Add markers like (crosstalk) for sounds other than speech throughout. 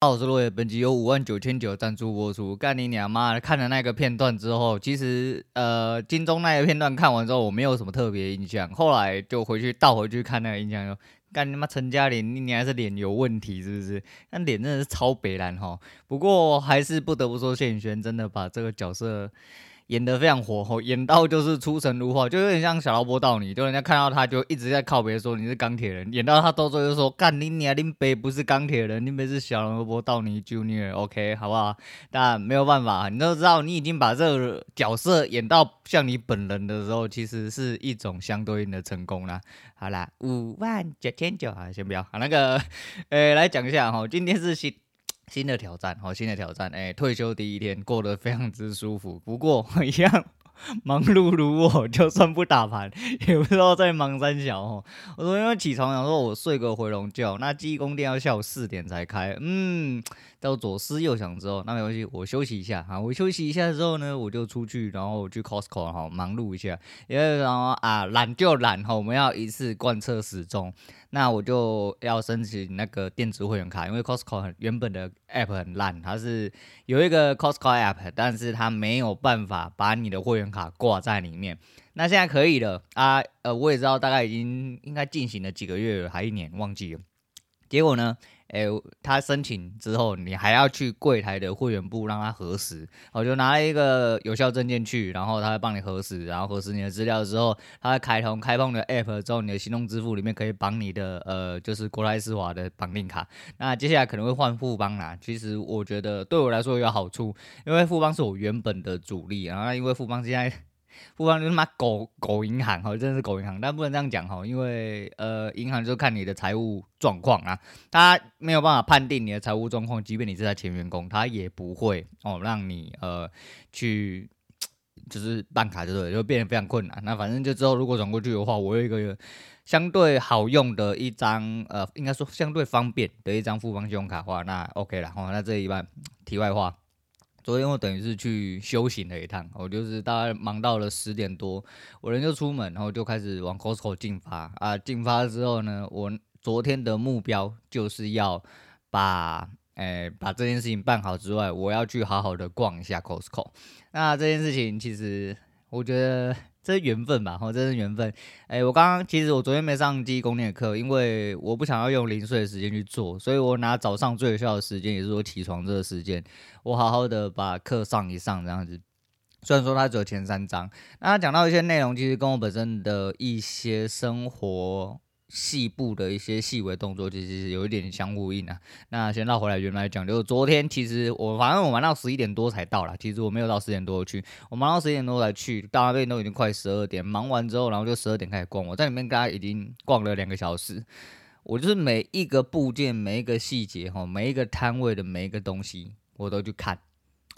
好，我是落叶，本集由五万九千九赞助播出。干你娘妈的！看了那个片段之后，其实呃，金钟那个片段看完之后，我没有什么特别印象。后来就回去倒回去看那个印象，说干你妈陈嘉玲，你还是脸有问题是不是？那脸真的是超白烂哈。不过还是不得不说，谢宇轩真的把这个角色。演得非常火候，演到就是出神入化，就有点像小劳勃道尼，就人家看到他就一直在靠别人说你是钢铁人，演到他到最后就说干你娘，林北不是钢铁人，林北是小劳勃道尼 Junior，OK，、好不好？但没有办法，你都知道你已经把这个角色演到像你本人的时候，其实是一种相对应的成功啦。好啦，五万九千九啊，先不要，好那个，(laughs) 呃，来讲一下哈，今天是新。新的挑战，好，新的挑战，哎、退休第一天过得非常之舒服，不过 (laughs) 一样忙碌如我，就算不打盘，也不知道在忙三小哦。我昨天起床想说，我睡个回笼觉，那记忆宫殿要下午四点才开，嗯。到左思右想之后，那没关系，我休息一下啊。我休息一下之后呢，我就出去，然后去 Costco 哈，忙碌一下。因为然后啊，懒就懒哈，我们要一次贯彻始终。那我就要申请那个电子会员卡，因为 Costco 原本的 App 很烂，它是有一个 Costco App，但是它没有办法把你的会员卡挂在里面。那现在可以了啊，呃，我也知道大概已经应该进行了几个月，还一年忘记了。结果呢？哎，他申请之后，你还要去柜台的会员部让他核实。我就拿了一个有效证件去，然后他会帮你核实，然后核实你的资料之后，他会开通开放的 app 之后，你的行动支付里面可以绑你的呃，就是国泰世华的绑定卡。那接下来可能会换富邦啦。其实我觉得对我来说有好处，因为富邦是我原本的主力，然后因为富邦现在。富邦就他妈狗狗银行哈，真的是狗银行，但不能这样讲哈，因为呃，银行就看你的财务状况啊，他没有办法判定你的财务状况，即便你是他前员工，他也不会哦让你呃去就是办卡，就对，就变得非常困难。那反正就之后如果转过去的话，我有一个相对好用的一张呃，应该说相对方便的一张富邦信用卡的话，那 OK 了哦。那这一半题外话。昨天我等于是去修行了一趟，我就是大概忙到了十点多，我人就出门，然后就开始往 Costco 进发啊。进发之后呢，我昨天的目标就是要把诶、把这件事情办好之外，我要去好好的逛一下 Costco。那这件事情其实我觉得。这是缘分吧，吼，这是缘分。哎，我刚刚其实我昨天没上第一公念的课，因为我不想要用零碎的时间去做，所以我拿早上最有效的时间，也是我起床这个时间，我好好的把课上一上，这样子。虽然说它只有前三章，那他讲到一些内容，其实跟我本身的一些生活。细部的一些细微动作，其实是有一点相呼应啊。那先绕回来，原来讲就是昨天，其实我反正我玩到十一点多才到啦。其实我没有到十点多去，我忙到十一点多才去，到那边都已经快十二点。忙完之后，然后就十二点开始逛，我在里面刚刚已经逛了两个小时。我就是每一个部件、每一个细节哈、每一个摊位的每一个东西，我都去看。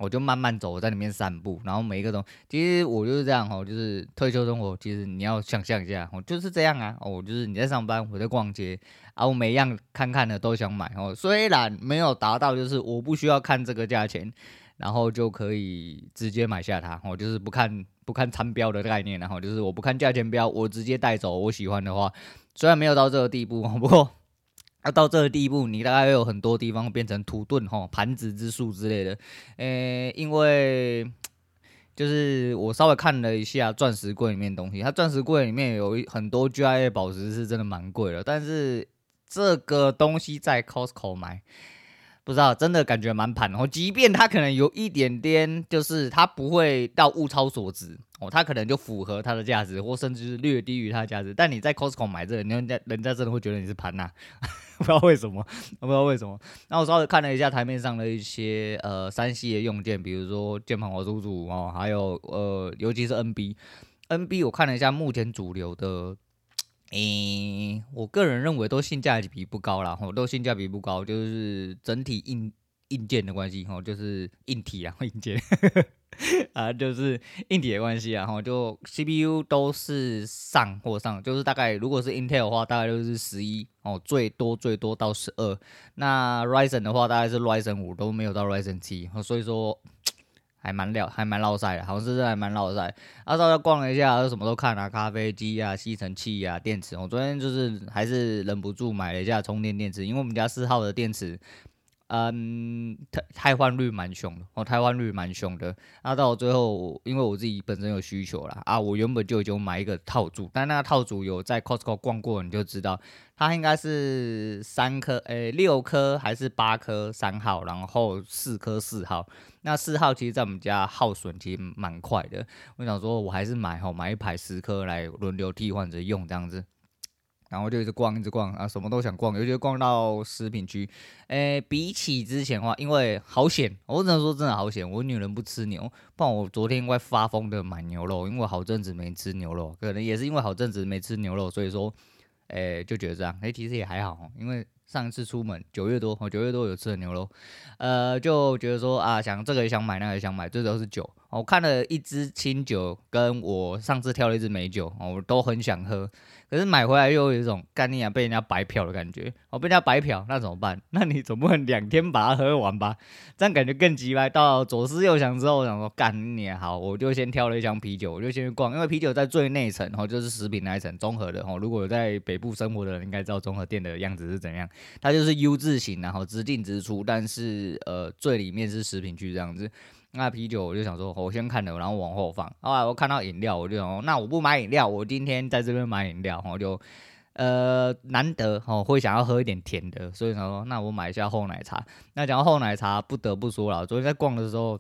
我就慢慢走，我在里面散步，然后每一个东西，其实我就是这样哈，就是退休生活，其实你要想象一下，我就是这样啊，我就是你在上班，我在逛街，啊，我每样看看的都想买哦，虽然没有达到，就是我不需要看这个价钱，然后就可以直接买下它，我就是不看不看参标的概念，然后就是我不看价钱标，我直接带走，我喜欢的话，虽然没有到这个地步，不过。要、啊、到这个地步，你大概会有很多地方变成土遁哈、盘子之术之类的。诶、因为就是我稍微看了一下钻石柜里面东西，它钻石柜里面有很多 GIA 宝石是真的蛮贵的，但是这个东西在 Costco 买。不知道，真的感觉蛮盘哦。即便它可能有一点点，就是它不会到物超所值哦，它可能就符合它的价值，或甚至是略低于它的价值。但你在 Costco 买这个，人家人家真的会觉得你是盘呐、(laughs) 不知道为什么，我不知道为什么。那我稍微看了一下台面上的一些呃三系的用件，比如说键盘和鼠组哦，还有呃尤其是 NB，NB 我看了一下目前主流的。诶、我个人认为都性价比不高啦，吼，都性价比不高，就是整体硬硬件的关系，吼，就是硬体啊，(laughs) 硬件啊，就是硬体的关系啊，吼，就 CPU 都是上或上，就是大概如果是 Intel 的话，大概就是十一哦，最多最多到十二，那 Ryzen 的话，大概是 Ryzen 五都没有到 Ryzen 七，所以说。还蛮料，还蛮绕晒的，好像是这还蛮烙赛。阿赵在逛了一下，什么都看啊，咖啡机啊，吸尘器啊，电池。我昨天就是还是忍不住买了一下充电电池，因为我们家四号的电池，嗯，汰汰换率蛮凶的，哦，汰换率蛮凶的。那到最后，因为我自己本身有需求啦，啊，我原本就已经买一个套组，但那个套组有在 Costco 逛过，你就知道，它应该是三颗，诶、六颗还是八颗三号，然后四颗四号。那四号其实在我们家耗损其实蛮快的，我想说我还是买吼，买一排十颗来轮流替换着用这样子。然后就一直逛，一直逛啊，什么都想逛，尤其逛到食品区。诶，比起之前的话，因为好险，我只能说真的好险，我女人不吃牛，不然我昨天快发疯的买牛肉，因为好阵子没吃牛肉，可能也是因为好阵子没吃牛肉，所以说，诶，就觉得这样。诶，其实也还好，因为上一次出门九月多，九月多有吃的牛肉，呃，就觉得说啊，想这个也想买，那个也想买，最主要是酒。我看了一支清酒，跟我上次挑了一支美酒，我都很想喝。可是买回来又有一种干你啊被人家白嫖的感觉，我被人家白嫖，那怎么办？(laughs) 那你总不能两天把它喝完吧？这样感觉更鸡掰。到左思右想之后，我想说干你也好，我就先挑了一箱啤酒，我就先去逛，因为啤酒在最内层，然哦，就是食品那一层，综合的哦。如果有在北部生活的人应该知道综合店的样子是怎样，它就是 U 字型，然后直进直出，但是呃最里面是食品区这样子。那啤酒我就想说，我先看了，然后往后放。后来我看到饮料，我就想，那我不买饮料，我今天在这边买饮料，我就呃难得哦会想要喝一点甜的，所以想说，那我买一下厚奶茶。那讲到厚奶茶，不得不说了，昨天在逛的时候，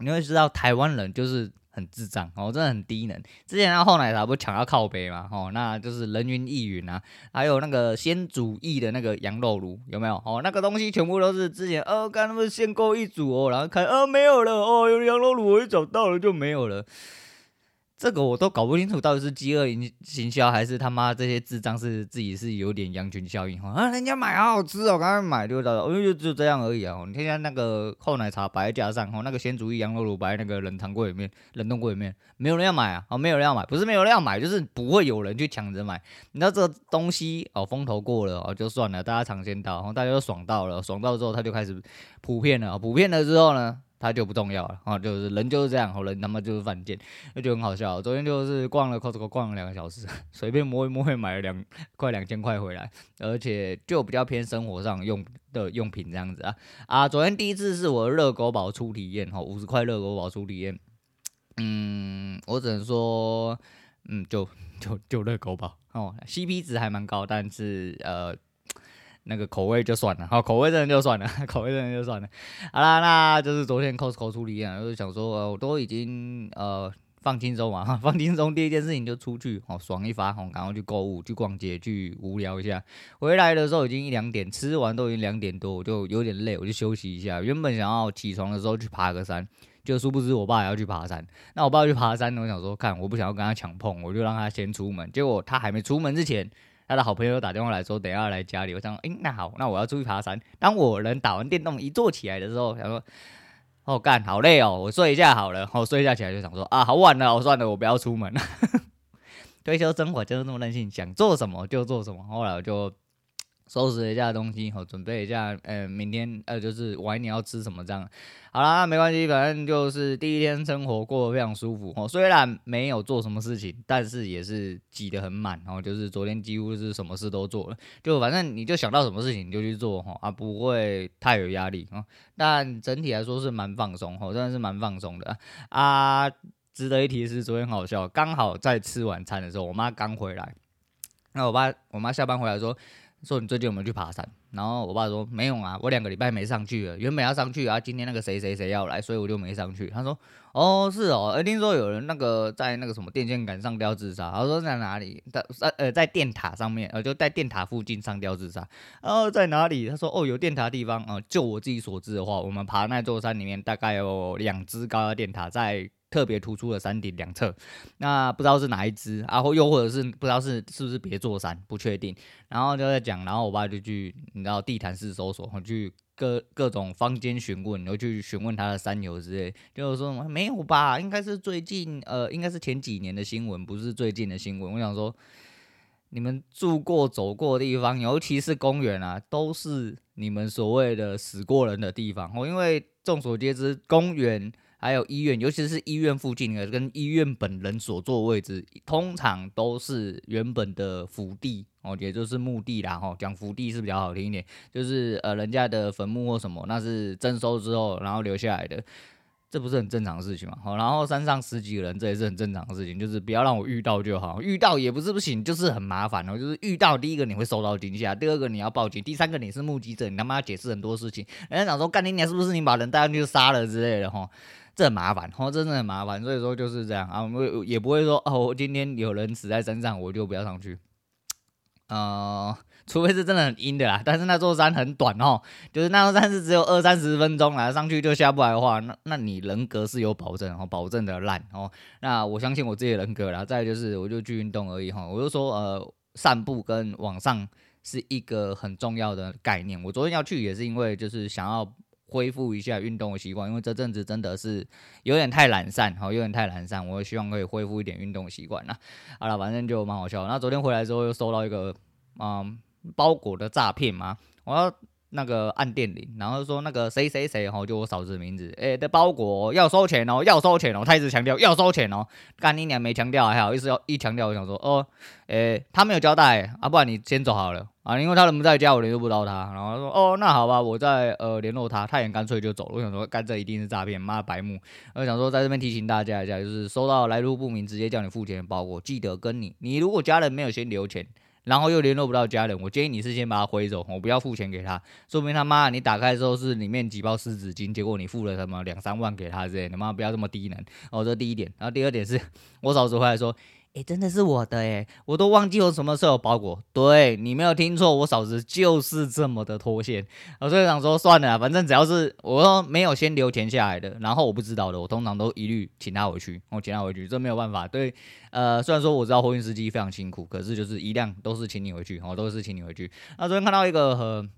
你会知道台湾人就是。很智障哦，真的很低能。之前他后奶茶不抢到靠北嘛，哦，那就是人云亦云啊。还有那个先煮意的那个羊肉炉有没有？哦，那个东西全部都是之前哦，刚他们限购一组哦，然后看哦没有了哦，有羊肉炉我一找到了就没有了。这个我都搞不清楚，到底是饥饿营行销，还是他妈这些智障是自己是有点羊群效应哈？啊，人家买好好吃哦，赶快买就到了，哦，就就这样而已啊。你看看那个厚奶茶摆在架上，哦，那个鲜竹芋羊肉炉摆在那个冷藏柜里面、冷冻柜里面，没有人要买啊，哦，没有人要买，不是没有人要买，就是不会有人去抢着买。你知道这个东西哦，风头过了哦，就算了，大家尝鲜到，然后大家都爽到了，爽到之后，他就开始普遍了，普遍了之后呢？它就不重要了啊，就是人就是这样，人他妈就是犯贱，那就很好笑。昨天就是逛了 Costco，逛了两个小时，(laughs) 随便摸一摸，也买了两快两千块回来，而且就比较偏生活上用的用品这样子啊啊！昨天第一次是我热狗堡初体验，哈，五十块热狗堡初体验，嗯，我只能说，嗯，就就就热狗堡哦，CP 值还蛮高，但是呃。那个口味就算了，好，口味真的就算了，(laughs) 口味真的就算了。好啦，那就是昨天 Costco 出力啊，就是想说，我都已经呃放轻松嘛，(laughs) 放轻松，第一件事情就出去，哦，爽一发，哦，然后去购物，去逛街，去无聊一下。回来的时候已经一两点，吃完都已经两点多，我就有点累，我就休息一下。原本想要起床的时候去爬个山，就殊不知我爸也要去爬山。那我爸去爬山，我想说，看我不想要跟他抢碰，我就让他先出门。结果他还没出门之前。他的好朋友打电话来说，等下来家里。我想说，诶、欸，那好，那我要出去爬山。当我人打完电动一坐起来的时候，想说，哦干，好累哦，我睡一下好了。我睡一下起来就想说，啊，好晚了，我算了，我不要出门了。(laughs) 退休生活就是那么任性，想做什么就做什么。后来我就。收拾一下东西，好，准备一下，呃，明天呃，就是晚一点要吃什么这样。好啦，没关系，反正就是第一天生活过得非常舒服哦。虽然没有做什么事情，但是也是挤得很满，然后就是昨天几乎是什么事都做了，就反正你就想到什么事情你就去做哈，啊，(laughs) 不会太有压力啊。但整体来说是蛮放松，哦，真的是蛮放松的啊。值得一提的是，昨天好笑，刚好在吃晚餐的时候，我妈刚回来，那我爸我妈下班回来说。说你最近有没有去爬山？然后我爸说没有啊，我两个礼拜没上去了。原本要上去啊，今天那个谁谁谁要来，所以我就没上去。他说哦是哦，呃听说有人那个在那个什么电线杆上吊自杀。他说在哪里？在呃在电塔上面，呃就在电塔附近上吊自杀。然后在哪里？他说哦有电塔的地方啊、呃。就我自己所知的话，我们爬那座山里面大概有两只高压电塔在。特别突出的山顶两侧，那不知道是哪一只啊，或又或者是不知道是是不是别座山，不确定。然后就在讲，然后我爸就去，你知道地毯式搜索，去各各种坊间询问，然后去询问他的山友之类，就是说没有吧，应该是最近，呃，应该是前几年的新闻，不是最近的新闻。我想说，你们住过走过的地方，尤其是公园啊，都是你们所谓的死过人的地方哦，因为众所皆知，公园。还有医院，尤其是医院附近的跟医院本人所坐位置，通常都是原本的福地哦，也就是墓地啦。哈，讲福地是比较好听一点，就是呃人家的坟墓或什么，那是征收之后然后留下来的。这不是很正常的事情嘛？好，然后山上十几个人，这也是很正常的事情，就是不要让我遇到就好。遇到也不是不行，就是很麻烦哦。就是遇到第一个你会受到惊吓，第二个你要报警，第三个你是目击者，你他妈解释很多事情。人家想说干你娘是不是你把人带上去杀了之类的哈，这很麻烦，哦，真的很麻烦。所以说就是这样啊，我也不会说哦，今天有人死在山上，我就不要上去。呃。除非是真的很阴的啦，(laughs) 但是那座山很短哦，就是那座山是只有二三十分钟啦，上去就下不来的话，那那你人格是有保证哦，保证的烂哦。那我相信我自己的人格啦。再就是我就去运动而已哈，我就说呃，散步跟往上是一个很重要的概念。我昨天要去也是因为就是想要恢复一下运动的习惯，因为这阵子真的是有点太懒散哈，有点太懒散，我希望可以恢复一点运动习惯啦。好了，反正就蛮好笑。那昨天回来之后又收到一个嗯。包裹的诈骗吗？我要那个按电铃，然后说那个谁谁谁吼，就我嫂子的名字，诶、欸，的包裹要收钱哦，要收钱哦，他一直强调要收钱哦，干你娘没强调还好，意思要一强调我想说哦，诶、他没有交代啊，不然你先走好了。啊，因为他人不在家，我联络不到他，然后说哦，那好吧，我再呃联络他，他也干脆就走了，我想说干这一定是诈骗，妈白目，我想说在这边提醒大家一下，就是收到来路不明直接叫你付钱的包裹，记得跟你，你如果家人没有先留钱。然后又联络不到家人，我建议你是先把他挥走，我不要付钱给他，说明他妈你打开的时候是里面几包湿纸巾，结果你付了什么两三万给他之类，你妈不要这么低能哦，这第一点。然后第二点是我嫂子回来说。哎，真的是我的哎，我都忘记我什么时候有包裹。对，你没有听错，我嫂子就是这么的脱线。我所以想说算了，反正只要是我说没有先留钱下来的，然后我不知道的，我通常都一律请他回去，我请他回去，这没有办法。对，呃，虽然说我知道货运司机非常辛苦，可是就是一辆都是请你回去，哦，都是请你回去。那昨天看到一个很。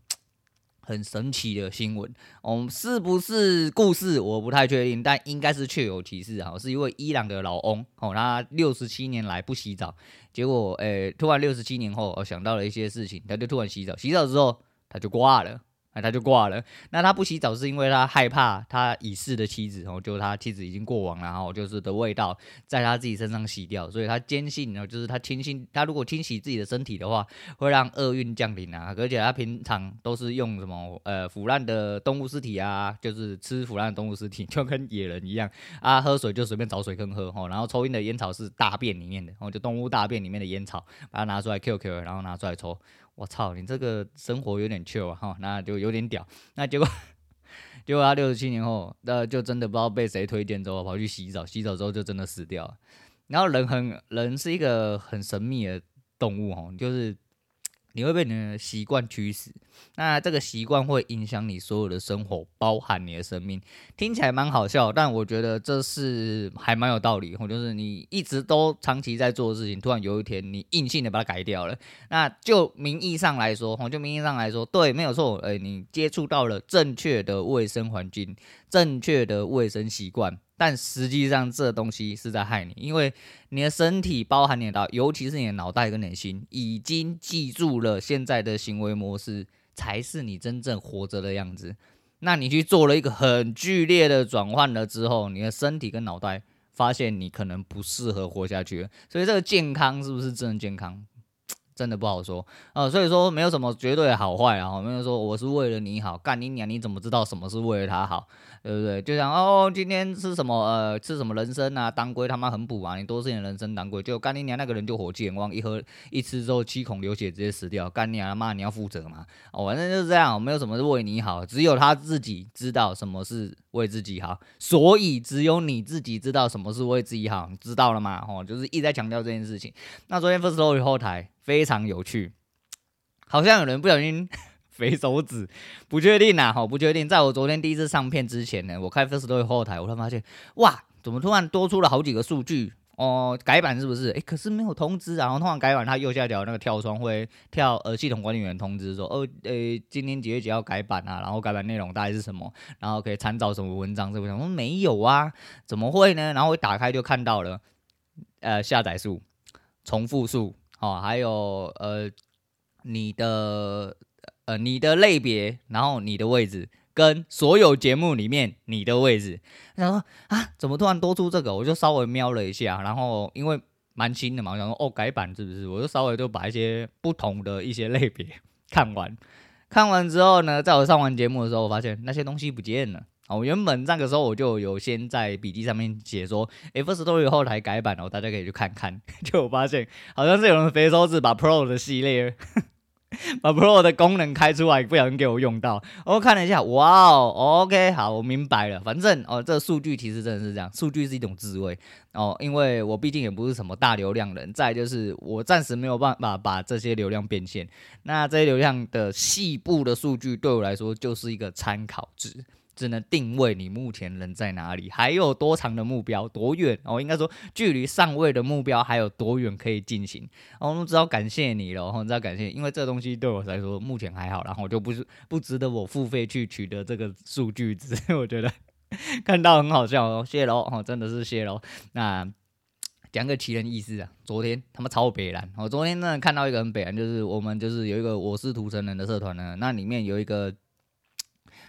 很神奇的新闻，哦，是不是故事？我不太确定，但应该是确有其事啊。是一位伊朗的老翁，哦，他六十七年来不洗澡，结果，诶、突然六十七年后，哦想到了一些事情，他就突然洗澡，洗澡之后他就挂了。那他就挂了。那他不洗澡是因为他害怕他已逝的妻子，然后就他妻子已经过往了，然后就是的味道在他自己身上洗掉，所以他坚信，呢就是他清新，他如果清洗自己的身体的话，会让厄运降临啊。而且他平常都是用什么呃腐烂的动物尸体啊，就是吃腐烂的动物尸体，就跟野人一样啊，喝水就随便找水坑喝哦，然后抽烟的烟草是大便里面的，哦就动物大便里面的烟草，把它拿出来 QQ，然后拿出来抽。我操，你这个生活有点糗啊，哈，那就有点屌。那结果，(laughs) 结果他六十七年后，那就真的不知道被谁推荐之后跑去洗澡，洗澡之后就真的死掉了。然后人很人是一个很神秘的动物，哦，就是。你会被你的习惯驱使，那这个习惯会影响你所有的生活，包含你的生命。听起来蛮好笑，但我觉得这是还蛮有道理。就是你一直都长期在做的事情，突然有一天你硬性的把它改掉了，那就名义上来说，吼，就名义上来说，对，没有错。诶，你接触到了正确的卫生环境，正确的卫生习惯。但实际上，这东西是在害你，因为你的身体包含你的，尤其是你的脑袋跟你的心，已经记住了现在的行为模式才是你真正活着的样子。那你去做了一个很剧烈的转换了之后，你的身体跟脑袋发现你可能不适合活下去。所以这个健康是不是真的健康？真的不好说啊、呃，所以说没有什么绝对的好坏啊，没有说我是为了你好，干你娘，你怎么知道什么是为了他好，对不对？就像哦，今天吃什么呃，吃什么人参啊，当归他妈很补啊，你多吃点人参当归，就干你娘那个人就火气眼旺，一喝一吃之后七孔流血直接死掉，干你娘妈你要负责嘛，哦，反正就是这样，没有什么是为你好，只有他自己知道什么是为自己好，所以只有你自己知道什么是为自己好，你知道了吗？哦，就是一直在强调这件事情。那昨天 Firstory 后台。非常有趣，好像有人不小心 (laughs) 肥手指，不确定呐，哈，不确定。在我昨天第一次上片之前呢，我开 Firstory 后台，我突然发现，哇，怎么突然多出了好几个数据哦？改版是不是？诶、可是没有通知啊。然后通常改版，它右下角那个跳窗会跳呃系统管理员通知说，哦，诶、今天几月几号改版啊？然后改版内容大概是什么？然后可以参照什么文章？这个我说没有啊，怎么会呢？然后我打开就看到了，呃，下载数、重复数。哦，还有呃，你的呃，你的类别，然后你的位置跟所有节目里面你的位置。他说啊，怎么突然多出这个？我就稍微瞄了一下，然后因为蛮新的嘛，我想说哦，改版是不是？我就稍微就把一些不同的一些类别 (laughs) 看完。看完之后呢，在我上完节目的时候，我发现那些东西不见了。我原本那个时候我就有先在笔记上面写说，Firstory 后台改版哦，大家可以去看看。(laughs) 就我发现好像是有人肥手指把 Pro 的系列，(laughs) 把 Pro 的功能开出来，不小心给我用到。我看了一下，哇哦，OK，好，我明白了。反正哦，这数据其实真的是这样，数据是一种智慧哦。因为我毕竟也不是什么大流量人，再就是我暂时没有办法把这些流量变现。那这些流量的细部的数据对我来说就是一个参考值。只能定位你目前人在哪里，还有多长的目标，多远哦？应该说距离上位的目标还有多远可以进行？哦，我知道感谢你了，我知道感谢，因为这东西对我来说目前还好，然后我就不是不值得我付费去取得这个数据值。我觉得看到很好笑哦，谢喽哦，真的是谢喽。那讲个奇人异事啊，昨天他妈超北蓝，我昨天呢看到一个很北蓝，就是我们就是有一个我是土城人的社团呢，那里面有一个。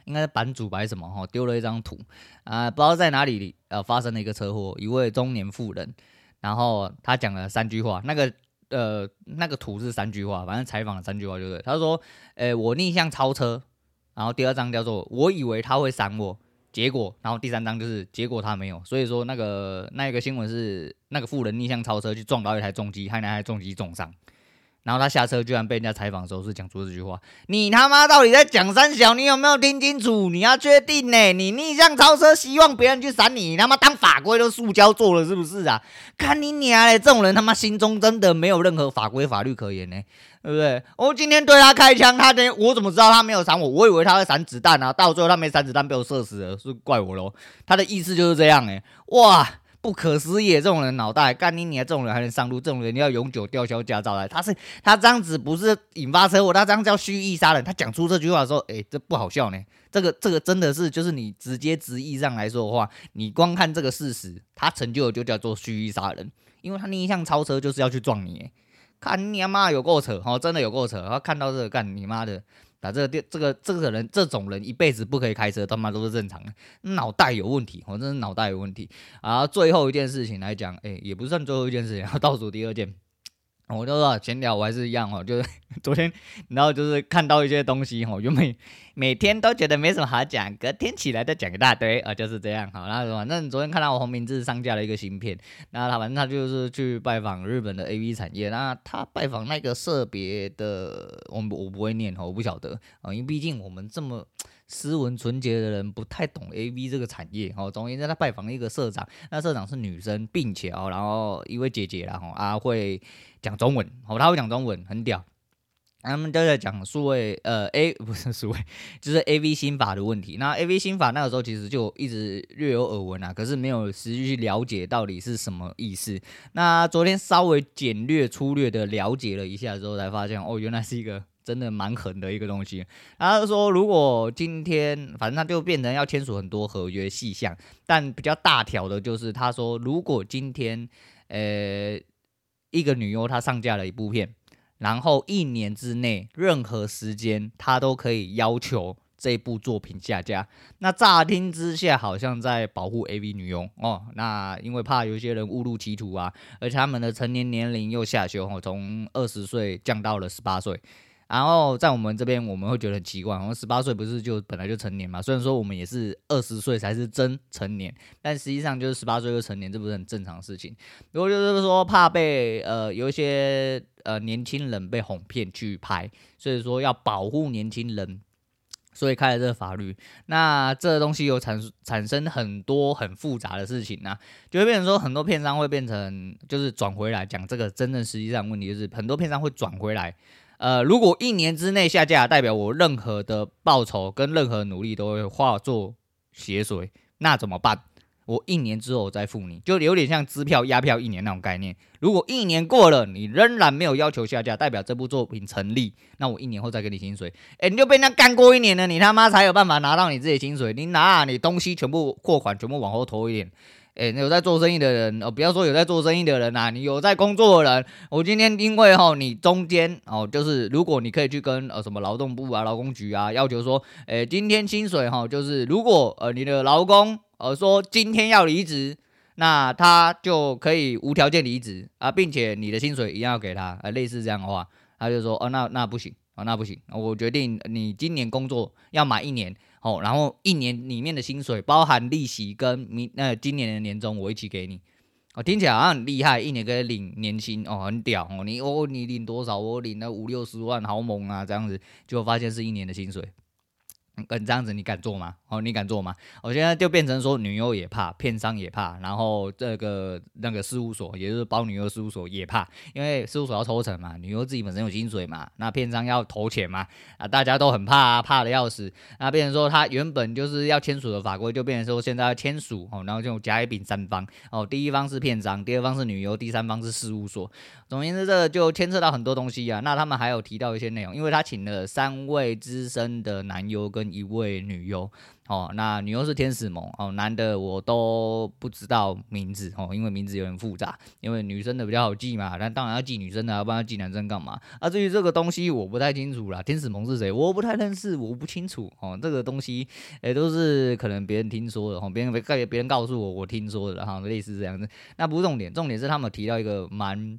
应该是版主还是什么哈，丢了一张图啊，不知道在哪里呃发生了一个车祸，一位中年妇人，然后他讲了三句话，那个呃那个图是三句话，反正采访了三句话就对。他说，诶我逆向超车，然后第二张叫做我以为他会闪我，结果，然后第三张就是结果他没有，所以说那个那个新闻是那个妇人逆向超车去撞到一台重机，害那台重机重伤。然后他下车，居然被人家采访的时候是讲出这句话：“你他妈到底在讲三小？你有没有听清楚？你要确定呢？你逆向超车，希望别人去闪你？他妈当法规都塑胶做了是不是啊？看你娘嘞！这种人他妈心中真的没有任何法规法律可言呢，对不对？我今天对他开枪，他等我怎么知道他没有闪我？我以为他会闪子弹啊，到最后他没闪子弹，被我射死了，是怪我喽？他的意思就是这样哎，哇！”不可思议，这种人脑袋干你娘！这种人还能上路？这种人你要永久吊销驾照来。他是他这样子不是引发车祸，他这样叫蓄意杀人。他讲出这句话的时候，哎，这不好笑呢。这个这个真的是就是你直接直译上来说的话，你光看这个事实，他成就的就叫做蓄意杀人，因为他逆向超车就是要去撞你。看你妈有够扯哦，真的有够扯。他看到这个干你妈的。打这个电，这个这个人，这种人一辈子不可以开车，他妈都是正常的，脑袋有问题，我真是脑袋有问题。啊最后一件事情来讲，哎，也不算最后一件事情，(laughs) 倒数第二件。我就说闲聊，我还是一样哦，就是 (laughs) 昨天，然后就是看到一些东西哦，原本每天都觉得没什么好讲，隔天起来再讲一大堆啊，就是这样。好，那反正昨天看到我红明志上架了一个新片，那他反正他就是去拜访日本的 AV 产业，那他拜访那个设别的，我我不会念哦，我不晓得啊，因为毕竟我们这么。斯文纯洁的人不太懂 AV 这个产业哦。总而言之，他拜访一个社长，那社长是女生，并且哦，然后一位姐姐然后啊会讲中文哦，他会讲中文，很屌。他们都在讲数位呃 A 不是数位，就是 AV 新法的问题。那 AV 新法那个时候其实就一直略有耳闻啊，可是没有实际去了解到底是什么意思。那昨天稍微简略粗略的了解了一下之后，才发现哦，原来是一个。真的蛮狠的一个东西。然后说，如果今天反正他就变成要签署很多合约细项，但比较大条的就是他说，如果今天呃一个女优她上架了一部片，然后一年之内任何时间她都可以要求这部作品下架。那乍听之下好像在保护 AV 女优哦。那因为怕有些人误入歧途啊，而且他们的成年年龄又下修哦，从二十岁降到了十八岁。然后在我们这边，我们会觉得很奇怪，我们十八岁不是就本来就成年嘛？虽然说我们也是二十岁才是真成年，但实际上就是十八岁就成年，这不是很正常的事情。如果就是说怕被呃有一些呃年轻人被哄骗去拍，所以说要保护年轻人，所以开了这个法律。那这东西有产产生很多很复杂的事情呢、就会变成说很多片商会变成就是转回来讲这个真正实际上问题，就是很多片商会转回来。呃，如果一年之内下架，代表我任何的报酬跟任何努力都会化作血水，那怎么办？我一年之后再付你，就有点像支票压票一年那种概念。如果一年过了，你仍然没有要求下架，代表这部作品成立，那我一年后再给你薪水。哎，你就被人家干过一年了，你他妈才有办法拿到你自己薪水。你拿你东西全部货款全部往后拖一点。哎，有在做生意的人哦，不要说有在做生意的人呐，你有在工作的人，我今天因为哈，你中间哦，就是如果你可以去跟呃什么劳动部啊、劳工局啊要求说，哎，今天薪水哈，就是如果呃你的劳工呃说今天要离职，那他就可以无条件离职啊，并且你的薪水一样要给他，啊，类似这样的话，他就说哦，那那不行哦，那不行，我决定你今年工作要满一年。哦，然后一年里面的薪水包含利息跟明呃今年的年终我一起给你，哦，听起来好像很厉害，一年可以领年薪哦，很屌哦，你哦你领多少？我领了五六十万，好猛啊，这样子，结果发现是一年的薪水。跟这样子你敢做吗？哦，你敢做吗？我现在就变成说，女优也怕，片商也怕，然后这个那个事务所，也就是包女优事务所也怕，因为事务所要抽成嘛，女优自己本身有薪水嘛，那片商要投钱嘛，啊，大家都很怕啊，怕的要死。那变成说，他原本就是要签署的法规，就变成说现在要签署哦，然后就甲乙丙三方哦，第一方是片商，第二方是女优，第三方是事务所。总言之，这个就牵扯到很多东西啊。那他们还有提到一些内容，因为他请了三位资深的男优跟一位女优哦，那女优是天使萌哦，男的我都不知道名字哦，因为名字有点复杂，因为女生的比较好记嘛，那当然要记女生的，要不然要记男生干嘛？啊，至于这个东西我不太清楚啦，天使萌是谁？我不太认识，我不清楚哦。这个东西诶都是可能别人听说的哦，别人别别人告诉我我听说的哈，类似这样子。那不是重点，重点是他们提到一个蛮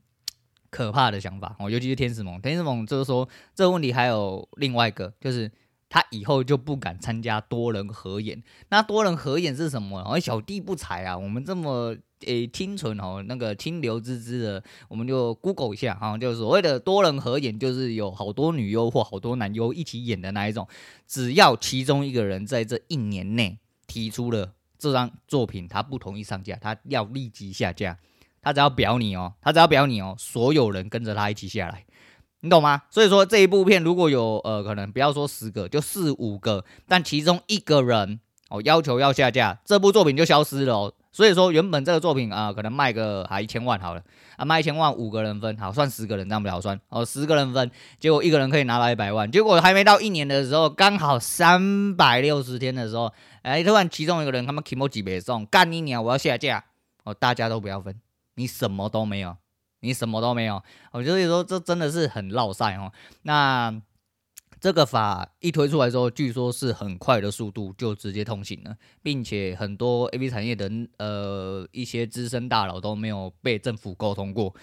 可怕的想法哦，尤其是天使萌，天使萌就是说这个问题还有另外一个就是。他以后就不敢参加多人合演。那多人合演是什么？哦，小弟不才啊，我们这么诶清纯哦，那个清流之姿的，我们就 Google 一下哈，就所谓的多人合演，就是有好多女优或好多男优一起演的那一种。只要其中一个人在这一年内提出了这张作品，他不同意上架，他要立即下架。他只要表你哦，他只要表你哦，所有人跟着他一起下来。你懂吗？所以说这一部片如果有呃可能不要说十个，就四五个，但其中一个人哦要求要下架，这部作品就消失了哦。所以说原本这个作品啊、可能卖个还一千万好了啊，卖一千万五个人分好，算十个人这样比较算哦，十个人分，结果一个人可以拿到一百万，结果还没到一年的时候，刚好三百六十天的时候，哎突然其中一个人他们 kimochi 没送，干一年，我要下架哦，大家都不要分，你什么都没有。你什么都没有，我就是说这真的是很绕赛哦。那这个法一推出来之后，据说是很快的速度就直接通行了，并且很多 A B 产业的呃一些资深大佬都没有被政府沟通过。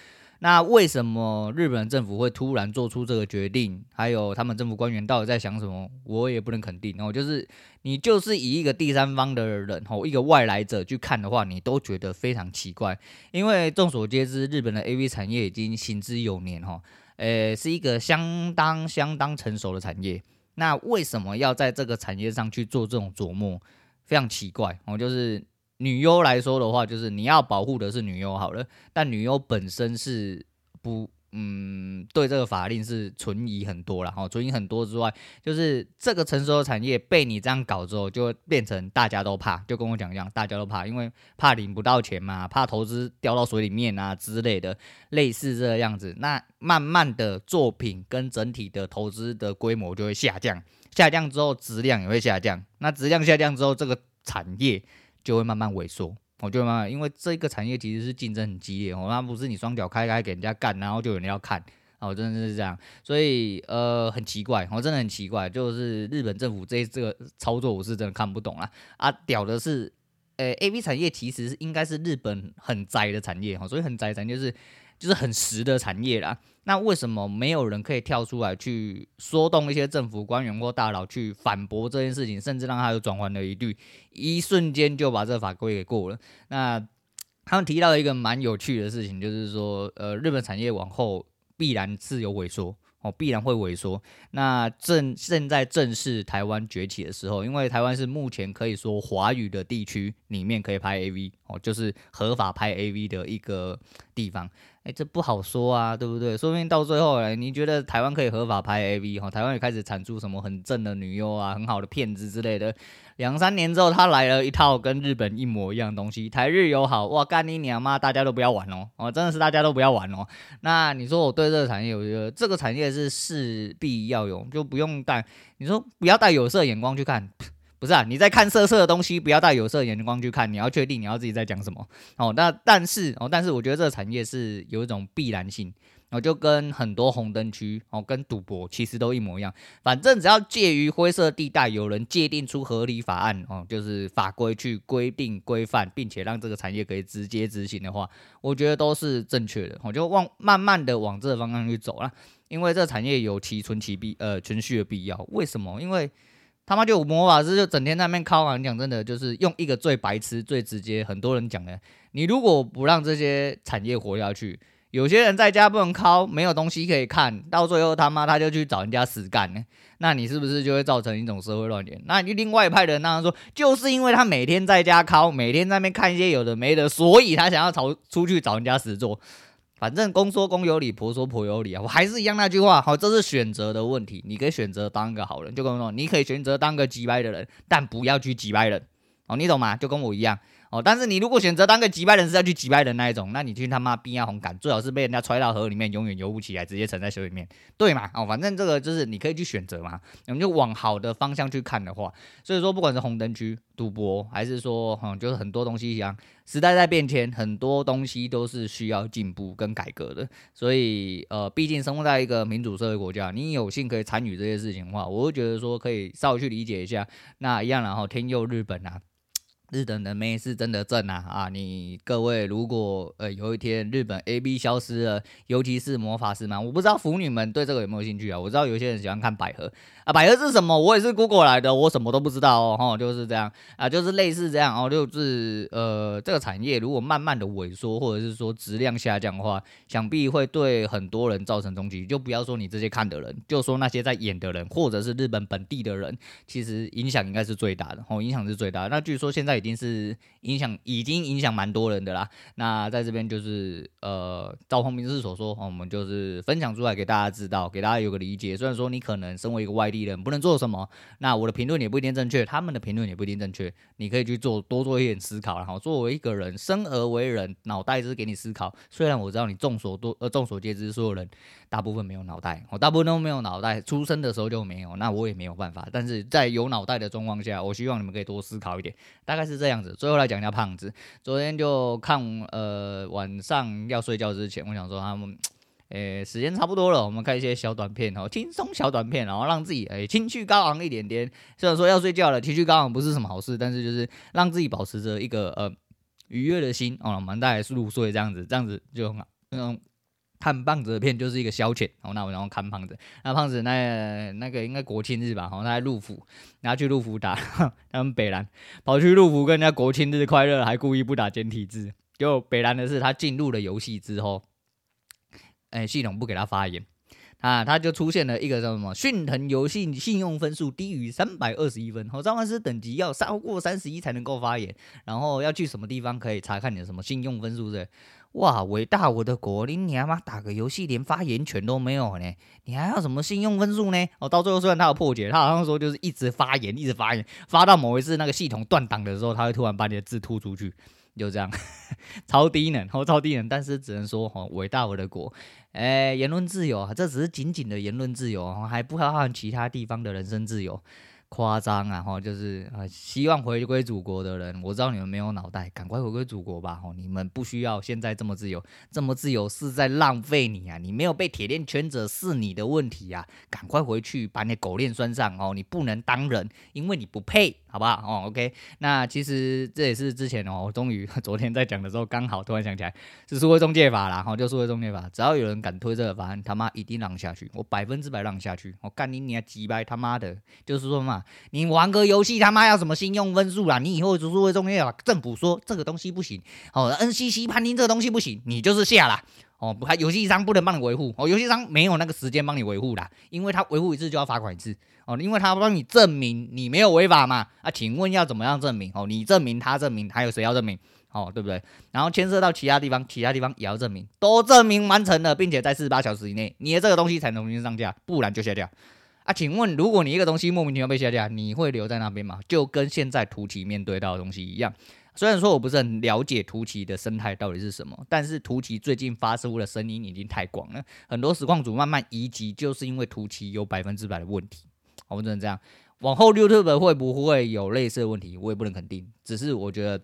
那为什么日本政府会突然做出这个决定？还有他们政府官员到底在想什么？我也不能肯定哦。就是你就是以一个第三方的人哦，一个外来者去看的话，你都觉得非常奇怪。因为众所皆知，日本的 AV 产业已经行之有年哈，呃，是一个相当相当成熟的产业。那为什么要在这个产业上去做这种琢磨？非常奇怪哦，就是。女优来说的话，就是你要保护的是女优好了，但女优本身是不，嗯，对这个法令是存疑很多了哈，存疑很多之外，就是这个成熟的产业被你这样搞之后，就会变成大家都怕，就跟我讲一样，大家都怕，因为怕领不到钱嘛，怕投资掉到水里面啊之类的，类似这个样子，那慢慢的作品跟整体的投资的规模就会下降，下降之后质量也会下降，那质量下降之后，这个产业。就会慢慢萎缩，我就慢慢，因为这个产业其实是竞争很激烈哦，那不是你双脚开开给人家干，然后就有人要看哦，真的是这样，所以呃很奇怪，我真的很奇怪，就是日本政府这这个操作我是真的看不懂啊啊，屌的是，呃 AV 产业其实是应该是日本很宅的产业哈，所以很宅产业就是。就是很实的产业啦，那为什么没有人可以跳出来去说动一些政府官员或大佬去反驳这件事情，甚至让他有转圜的疑虑，一瞬间就把这个法规给过了？那他们提到一个蛮有趣的事情，就是说，呃，日本产业往后必然是有萎缩。哦，必然会萎缩。那正现在正是台湾崛起的时候，因为台湾是目前可以说华语的地区里面可以拍 AV 哦，就是合法拍 AV 的一个地方。哎，这不好说啊，对不对？说不定到最后来，你觉得台湾可以合法拍 AV 哈？台湾也开始产出什么很正的女优啊，很好的片子之类的。两三年之后，他来了一套跟日本一模一样的东西，台日友好，哇，干你娘妈！大家都不要玩哦，哦，真的是大家都不要玩哦。那你说我对这个产业，我觉得这个产业是势必要有，就不用带。你说不要带有色眼光去看，不是啊，你在看色色的东西，不要带有色眼光去看，你要确定你要自己在讲什么哦。那但是哦，但是我觉得这个产业是有一种必然性。我就跟很多红灯区哦，跟赌博其实都一模一样。反正只要介于灰色地带，有人界定出合理法案哦，就是法规去规定规范，并且让这个产业可以直接执行的话，我觉得都是正确的。我就往慢慢的往这个方向去走了，因为这个产业有其存其必呃存续的必要。为什么？因为他妈就魔法师就整天在那边靠啊！讲真的，就是用一个最白痴、最直接，很多人讲的，你如果不让这些产业活下去。有些人在家不能靠，没有东西可以看，到最后他妈他就去找人家死干呢。那你是不是就会造成一种社会乱点？那另外一派的人当然说，就是因为他每天在家靠，每天在那边看一些有的没的，所以他想要找出去找人家死做。反正公说公有理，婆说婆有理啊。我还是一样那句话，好，这是选择的问题。你可以选择当个好人，就跟我说，你可以选择当个击败的人，但不要去击败人。哦，你懂吗？就跟我一样。哦，但是你如果选择当个击败人是要去击败人那一种，那你去他妈逼啊红杆，最好是被人家踹到河里面，永远游不起来，直接沉在水里面，对嘛？哦，反正这个就是你可以去选择嘛，我们就往好的方向去看的话，所以说不管是红灯区赌博，还是说，嗯，就是很多东西一样，时代在变迁，很多东西都是需要进步跟改革的，所以呃，毕竟生活在一个民主社会国家，你有幸可以参与这些事情的话，我会觉得说可以稍微去理解一下，那一样，然后天佑日本啊。日本的妹是真的正啊啊！你各位如果呃有一天日本 A B 消失了，尤其是魔法师们，我不知道腐女们对这个有没有兴趣啊？我知道有些人喜欢看百合啊，百合是什么？我也是 Google 来的，我什么都不知道哦，吼，就是这样啊，就是类似这样哦，就是呃这个产业如果慢慢的萎缩或者是说质量下降的话，想必会对很多人造成冲击。就不要说你这些看的人，就说那些在演的人，或者是日本本地的人，其实影响应该是最大的哦，影响是最大的。那据说现在。已经是影响，已经影响蛮多人的啦。那在这边就是呃，赵宏明是所说，我们就是分享出来给大家知道，给大家有个理解。虽然说你可能身为一个外地人不能做什么，那我的评论也不一定正确，他们的评论也不一定正确。你可以去做多做一点思考，然后作为一个人生而为人，脑袋是给你思考。虽然我知道你众所多呃众所皆知，所有人大部分没有脑袋，我大部分都没有脑袋，出生的时候就没有，那我也没有办法。但是在有脑袋的状况下，我希望你们可以多思考一点，大概是。是这样子，最后来讲一下胖子。昨天就看，呃，晚上要睡觉之前，我想说他们，诶、时间差不多了，我们看一些小短片哦，轻松小短片，然后让自己诶、情绪高昂一点点。虽然说要睡觉了，情绪高昂不是什么好事，但是就是让自己保持着一个呃愉悦的心哦，我们大概是入睡这样子，这样子就很好。嗯。看胖子的片就是一个消遣，哦，那我然后看胖子，那胖子那那个应该国庆日吧，哦，他在陆府，然后去陆府打 (laughs) 他们北兰，跑去陆府跟人家国庆日快乐，还故意不打简体字。就北兰的是他进入了游戏之后，哎，系统不给他发言，啊，他就出现了一个叫什么迅腾游戏信用分数低于三百二十一分，哦，召唤师等级要超过三十一才能够发言，然后要去什么地方可以查看你的什么信用分数的。哇，伟大我的国！你你他妈打个游戏连发言权都没有呢？你还要什么信用分数呢？哦，到最后虽然他有破解，他好像说就是一直发言，一直发言，发到某一次那个系统断档的时候，他会突然把你的字吐出去，就这样，(laughs) 超低能，哦，超低能。但是只能说，哦，伟大我的国！哎，言论自由啊，这只是仅仅的言论自由，还不包含其他地方的人身自由。夸张啊！哈，就是啊，希望回归祖国的人，我知道你们没有脑袋，赶快回归祖国吧！哈，你们不需要现在这么自由，这么自由是在浪费你啊！你没有被铁链圈着是你的问题啊！赶快回去把你的狗链拴上哦！你不能当人，因为你不配，好不好？哦，OK。那其实这也是之前哦，我终于昨天在讲的时候，刚好突然想起来，是数位中介法啦，哈，就数位中介法，只要有人敢推这个法案，他妈一定让下去，我百分之百让下去，我干你你还鸡掰他妈的，就是说嘛。你玩个游戏他妈要什么信用分数啦？你以后读书会中介法，政府说这个东西不行哦，NCC 判定这个东西不行，你就是下啦哦，不，游戏商不能帮你维护哦，游戏商没有那个时间帮你维护啦，因为他维护一次就要罚款一次哦，因为他帮你证明你没有违法嘛啊，请问要怎么样证明哦？你证明他证明，还有谁要证明哦？对不对？然后牵涉到其他地方，其他地方也要证明，都证明完成了，并且在四十八小时以内，你的这个东西才能重新上架，不然就下架。啊，请问，如果你一个东西莫名其妙被下架，你会留在那边吗？就跟现在图奇面对到的东西一样。虽然说我不是很了解图奇的生态到底是什么，但是图奇最近发出的声音已经太广了，很多实况主慢慢移籍，就是因为图奇有百分之百的问题。我们只能这样。往后 YouTube 会不会有类似的问题，我也不能肯定。只是我觉得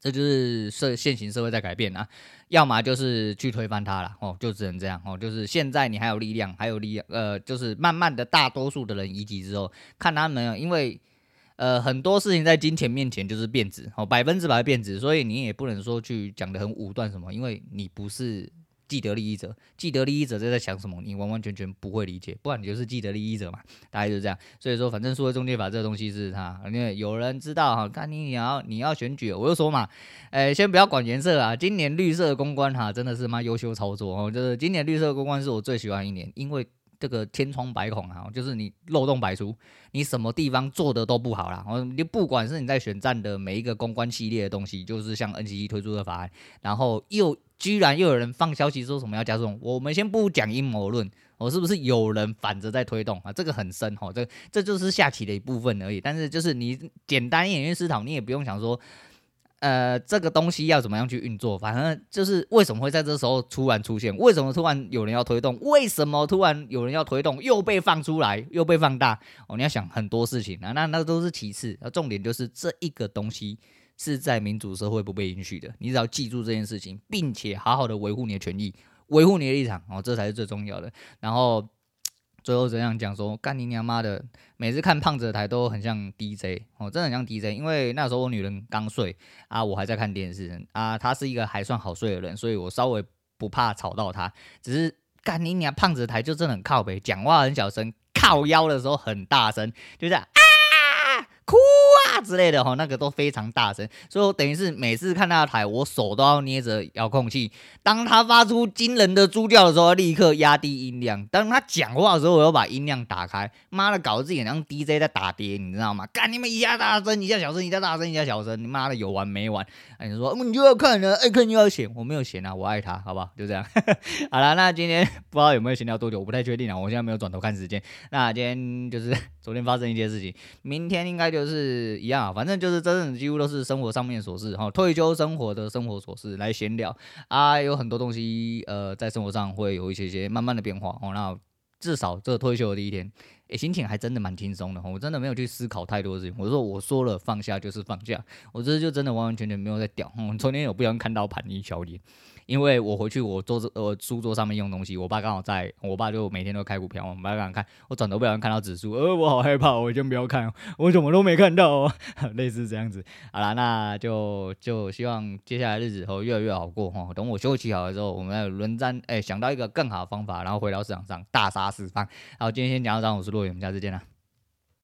这就是社现行社会在改变啊，要么就是去推翻它了哦，就只能这样哦。就是现在你还有力量，还有力量，呃，就是慢慢的大多数的人移籍之后，看他们，因为呃很多事情在金钱面前就是变质哦，百分之百变质，所以你也不能说去讲得很武断什么，因为你不是。既得利益者，既得利益者在在想什么？你完完全全不会理解，不然你就是既得利益者嘛，大概就是这样。所以说，反正数位中介法这个东西是它，因为有人知道哈，看你你要你要选举，我就说嘛，哎，先不要管颜色啊，今年绿色公关哈，真的是妈优秀操作哦，就是今年绿色公关是我最喜欢一年，因为这个千疮百孔啊，就是你漏洞百出，你什么地方做的都不好啦。你不管是你在选战的每一个公关系列的东西，就是像 NCC 推出的法案，然后又。居然又有人放消息说什么要加重？我们先不讲阴谋论，我是不是有人反着在推动啊？这个很深哈，这这就是下棋的一部分而已。但是就是你简单一点去思考，你也不用想说，呃，这个东西要怎么样去运作。反正就是为什么会在这时候突然出现？为什么突然有人要推动？为什么突然有人要推动又被放出来又被放大？哦，你要想很多事情啊，那那都是其次，那重点就是这一个东西。是在民主社会不被允许的，你只要记住这件事情，并且好好的维护你的权益，维护你的立场哦，这才是最重要的。然后最后怎样讲说，干你娘妈的，每次看胖子的台都很像 DJ 哦，真的很像 DJ。因为那时候我女人刚睡啊，我还在看电视啊，她是一个还算好睡的人，所以我稍微不怕吵到她。只是干你娘胖子的台就真的很靠北，讲话很小声，靠腰的时候很大声，就这样啊哭。啊之类的哈，那个都非常大声，所以我等于是每次看他台，我手都要捏着遥控器。当他发出惊人的猪叫的时候，立刻压低音量；当他讲话的时候，我要把音量打开。妈的，搞得自己像 DJ 在打碟，你知道吗？干你们一下大声，一下小声，一下大声，一下小声，你妈的有完没完？哎，你说你就要看呢，爱看就要嫌，我没有嫌啊，我爱他，好不好？就这样。(laughs) 好了，那今天不知道有没有闲聊多久，我不太确定啊，我现在没有转头看时间。那今天就是昨天发生一些事情，明天应该就是。一样啊，反正就是真正几乎都是生活上面琐事哈，退休生活的生活琐事来闲聊啊，有很多东西呃，在生活上会有一些些慢慢的变化哦。那至少这退休的第一天，诶，心情还真的蛮轻松的，我真的没有去思考太多的事情。我说我说了放下就是放下，我这就真的完完全全没有在屌。我昨天有不小心看到盘尼小脸。因为我回去，我桌子呃书桌上面用东西，我爸刚好在，我爸就每天都开股票，我爸刚看，我转头不小心看到指数，呃，我好害怕，我先不要看，我什么都没看到，哦，(laughs) 类似这样子。好啦，那就就希望接下来日子后越来越好过哈。等我休息好了之后，我们再轮战，哎、想到一个更好的方法，然后回到市场上大杀四方。好，今天先讲到这，我是洛伟，我们下次见啦。